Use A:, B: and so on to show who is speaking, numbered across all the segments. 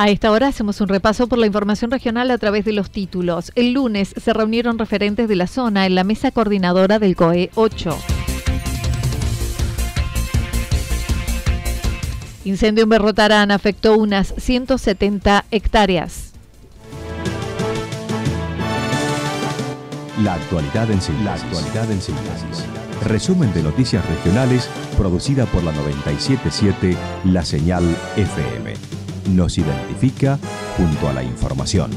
A: A esta hora hacemos un repaso por la información regional a través de los títulos. El lunes se reunieron referentes de la zona en la mesa coordinadora del COE 8. Incendio en Berrotarán afectó unas 170 hectáreas.
B: La actualidad en síntesis. Resumen de noticias regionales producida por la 977 La Señal FM nos identifica junto a la información.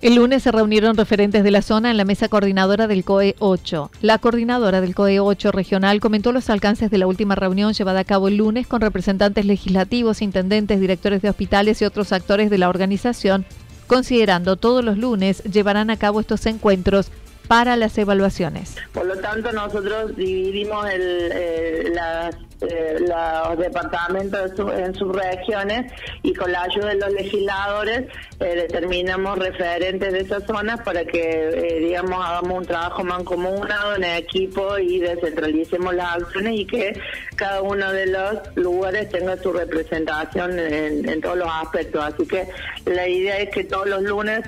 A: El lunes se reunieron referentes de la zona en la mesa coordinadora del COE 8. La coordinadora del COE 8 regional comentó los alcances de la última reunión llevada a cabo el lunes con representantes legislativos, intendentes, directores de hospitales y otros actores de la organización, considerando todos los lunes llevarán a cabo estos encuentros para las evaluaciones.
C: Por lo tanto, nosotros dividimos el, eh, las eh, los departamentos en sus regiones y con la ayuda de los legisladores eh, determinamos referentes de esas zonas para que, digamos, hagamos un trabajo mancomunado en equipo y descentralicemos las acciones y que cada uno de los lugares tenga su representación en, en todos los aspectos. Así que la idea es que todos los lunes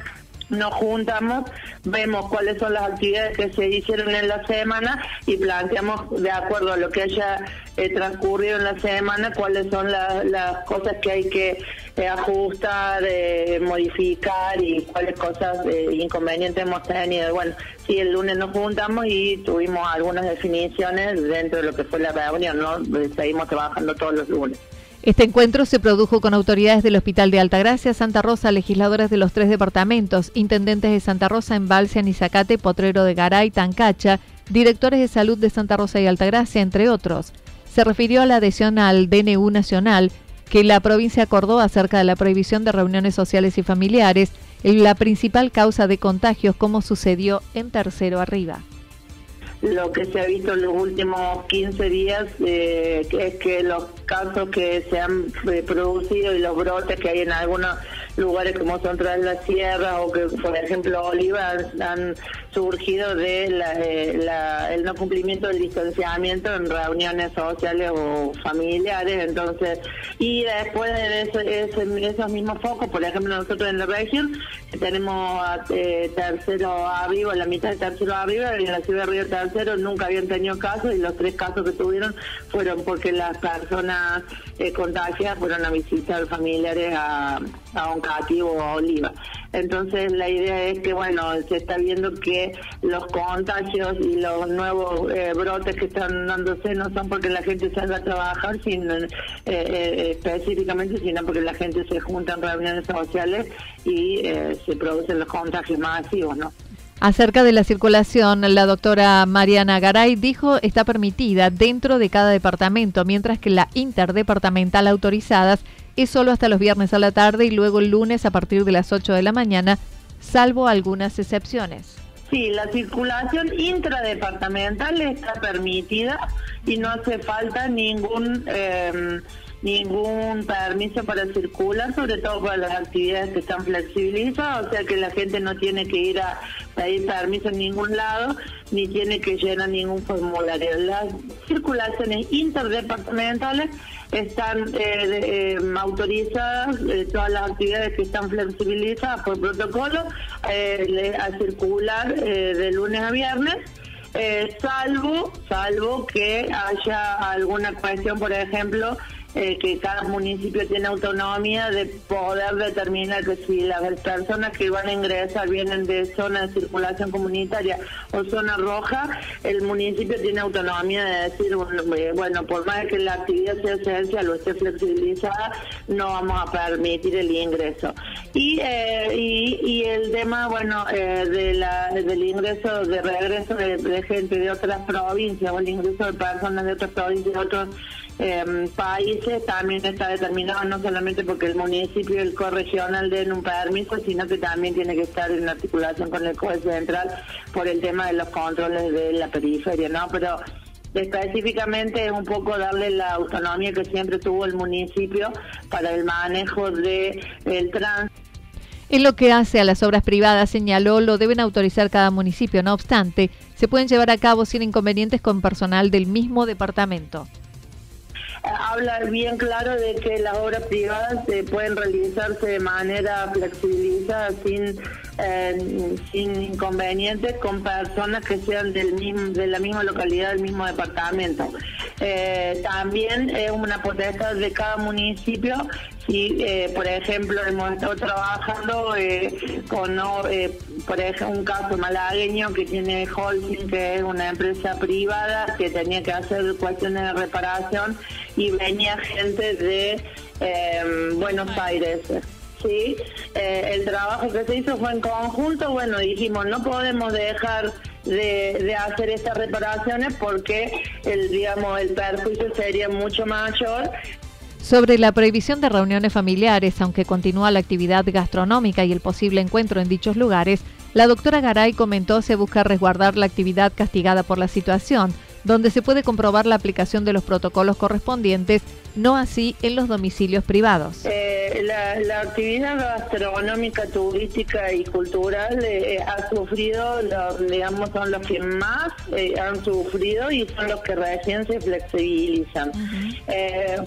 C: nos juntamos, vemos cuáles son las actividades que se hicieron en la semana y planteamos de acuerdo a lo que haya eh, transcurrido en la semana cuáles son las cosas que hay que eh, ajustar, eh, modificar y cuáles cosas inconvenientes hemos tenido. Bueno, sí, el lunes nos juntamos y tuvimos algunas definiciones dentro de lo que fue la reunión, ¿no? Seguimos trabajando todos los lunes.
A: Este encuentro se produjo con autoridades del Hospital de Altagracia, Santa Rosa, legisladores de los tres departamentos, intendentes de Santa Rosa, Embalse, Anizacate, Potrero de Garay, Tancacha, directores de salud de Santa Rosa y Altagracia, entre otros. Se refirió a la adhesión al DNU nacional que la provincia acordó acerca de la prohibición de reuniones sociales y familiares, la principal causa de contagios como sucedió en Tercero Arriba
C: lo que se ha visto en los últimos 15 días eh, es que los casos que se han eh, producido y los brotes que hay en algunos lugares como son tras la sierra o que por ejemplo Oliva han, surgido de eh, el no cumplimiento del distanciamiento en reuniones sociales o familiares. Entonces y después de esos mismos focos por ejemplo nosotros en la región tenemos eh, tercero arriba la mitad de tercero arriba y en la ciudad de Río Tercero nunca habían tenido casos y los tres casos que tuvieron fueron porque las personas eh, contagiadas fueron a visitar familiares a, a Oncativo a Oliva. Entonces la idea es que, bueno, se está viendo que los contagios y los nuevos eh, brotes que están dándose no son porque la gente salga a trabajar sino, eh, eh, específicamente, sino porque la gente se junta en reuniones sociales y se producen los contagios masivos, ¿no?
A: Acerca de la circulación, la doctora Mariana Garay dijo está permitida dentro de cada departamento, mientras que la interdepartamental autorizadas es solo hasta los viernes a la tarde y luego el lunes a partir de las 8 de la mañana salvo algunas excepciones.
C: Sí, la circulación intradepartamental está permitida y no hace falta ningún eh, ningún permiso para circular, sobre todo para las actividades que están flexibilizadas, o sea que la gente no tiene que ir a pedir permiso en ningún lado, ni tiene que llenar ningún formulario. Las circulaciones interdepartamentales están eh, eh, autorizadas, eh, todas las actividades que están flexibilizadas por protocolo, a circular de lunes a viernes. salvo salvo que haya alguna cuestión, por ejemplo, eh, que cada municipio tiene autonomía de poder determinar que si las personas que van a ingresar vienen de zona de circulación comunitaria o zona roja, el municipio tiene autonomía de decir, bueno, eh, por más que la actividad sea esencial o esté flexibilizada, no vamos a permitir el ingreso. Y, eh, y, el tema, bueno, de la, del ingreso, de regreso de, de gente de otras provincias o el ingreso de personas de otras provincias, de otros eh, países también está determinado no solamente porque el municipio y el corregional den un permiso, sino que también tiene que estar en articulación con el COE central por el tema de los controles de la periferia, ¿no? Pero específicamente es un poco darle la autonomía que siempre tuvo el municipio para el manejo del el tránsito.
A: En lo que hace a las obras privadas, señaló, lo deben autorizar cada municipio. No obstante, se pueden llevar a cabo sin inconvenientes con personal del mismo departamento
C: habla bien claro de que las obras privadas se pueden realizarse de manera flexibilizada sin eh, sin inconvenientes con personas que sean del mismo, de la misma localidad del mismo departamento. Eh, también es una potestad de cada municipio si eh, por ejemplo hemos estado trabajando con por ejemplo un caso malagueño que tiene Holcim que es una empresa privada que tenía que hacer cuestiones de reparación y venía gente de eh, Buenos Aires. Sí, eh, el trabajo que se hizo fue en conjunto. Bueno, dijimos, no podemos dejar de, hacer estas reparaciones porque el, digamos, el perjuicio sería mucho mayor
A: sobre la prohibición de reuniones familiares, aunque continúa la actividad gastronómica y el posible encuentro en dichos lugares, la doctora Garay comentó se busca resguardar la actividad castigada por la situación, donde se puede comprobar la aplicación de los protocolos correspondientes, no así en los domicilios privados.
C: Eh, la, actividad gastronómica, turística y cultural eh, ha sufrido, digamos, son los que más eh, han sufrido y son los que recién se flexibilizan.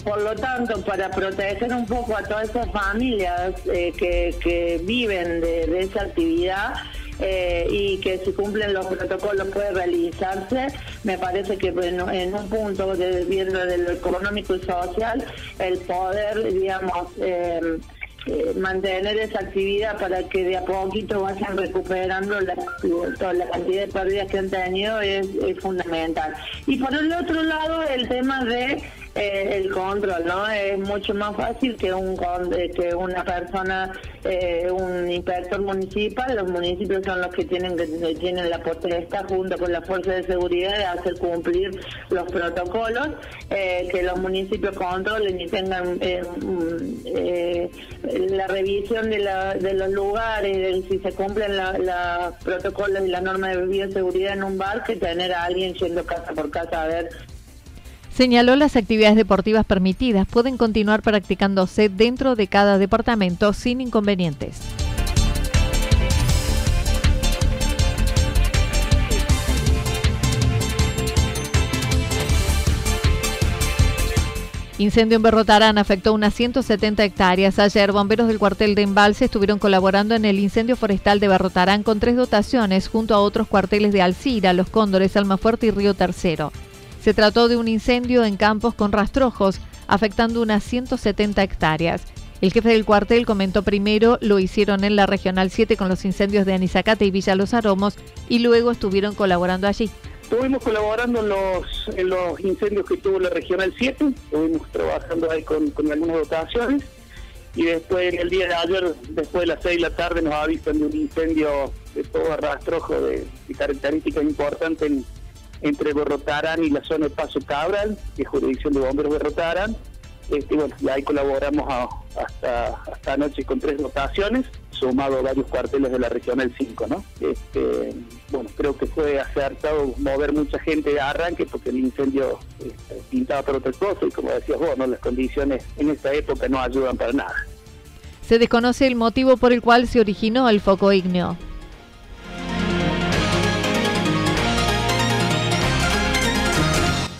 C: por lo tanto, para proteger un poco a todas esas familias que, viven de esa actividad, eh, y que si cumplen los protocolos puede realizarse. Me parece que bueno, en un punto, de, viendo de lo económico y social, el poder, digamos, em, eh, mantener esa actividad para que de a poquito vayan recuperando la, la cantidad de pérdidas que han tenido es fundamental. Y por el otro lado, el tema de eh, el control, ¿no? Es mucho más fácil que un que una persona, eh, un inspector municipal, los municipios son los que tienen que tienen la potestad junto con la fuerza de seguridad de hacer cumplir los protocolos, eh, que los municipios controlen y tengan mm, la revisión de, la, de los lugares, de si se cumplen los protocolos y la norma de bioseguridad en un bar, que tener a alguien yendo casa por casa a ver
A: Señaló las actividades deportivas permitidas pueden continuar practicándose dentro de cada departamento sin inconvenientes. Incendio en Berrotarán afectó unas 170 hectáreas. Ayer, bomberos del cuartel de Embalse estuvieron colaborando en el incendio forestal de Berrotarán con tres dotaciones junto a otros cuarteles de Alcira, Los Cóndores, Almafuerte y Río Tercero. Se trató de un incendio en campos con rastrojos, afectando unas 170 hectáreas. El jefe del cuartel comentó primero lo hicieron en la Regional 7 con los incendios de Anizacate y Villa Los Aromos y luego estuvieron colaborando allí.
D: Estuvimos colaborando en los, en los incendios que tuvo la Regional 7, estuvimos trabajando ahí con, algunas dotaciones y después el día de ayer, después de las 6 de la tarde, nos avisan de un incendio de todo rastrojo de, de características importantes en entre Berrotarán y la zona de Paso Cabral, que es jurisdicción de bomberos Berrotarán, Este, bueno, y ahí colaboramos hasta, hasta anoche con tres dotaciones, sumado varios cuarteles de la regional 5, ¿no? Este, bueno, creo que fue acertado mover mucha gente de arranque porque el incendio este, pintaba por otra cosa y como decías vos, las condiciones en esta época no ayudan para nada.
A: Se desconoce el motivo por el cual se originó el foco ígneo.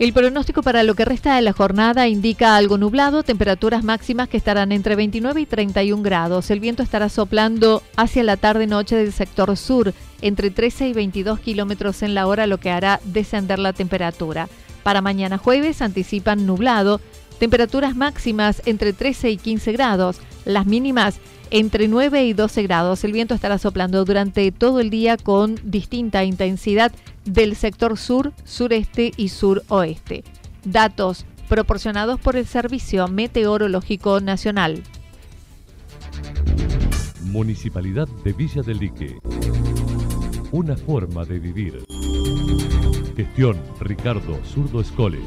A: El pronóstico para lo que resta de la jornada indica algo nublado, temperaturas máximas que estarán entre 29 y 31 grados. El viento estará soplando hacia la tarde-noche del sector sur, entre 13 y 22 kilómetros en la hora, lo que hará descender la temperatura. Para mañana jueves anticipan nublado, temperaturas máximas entre 13 y 15 grados, las mínimas entre 9 y 12 grados. El viento estará soplando durante todo el día con distinta intensidad del sector sur, sureste y suroeste. Datos proporcionados por el Servicio Meteorológico Nacional.
E: Municipalidad de Villa del Lique. Una forma de vivir. Gestión Ricardo Zurdo Escole.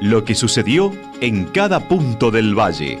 B: Lo que sucedió en cada punto del valle.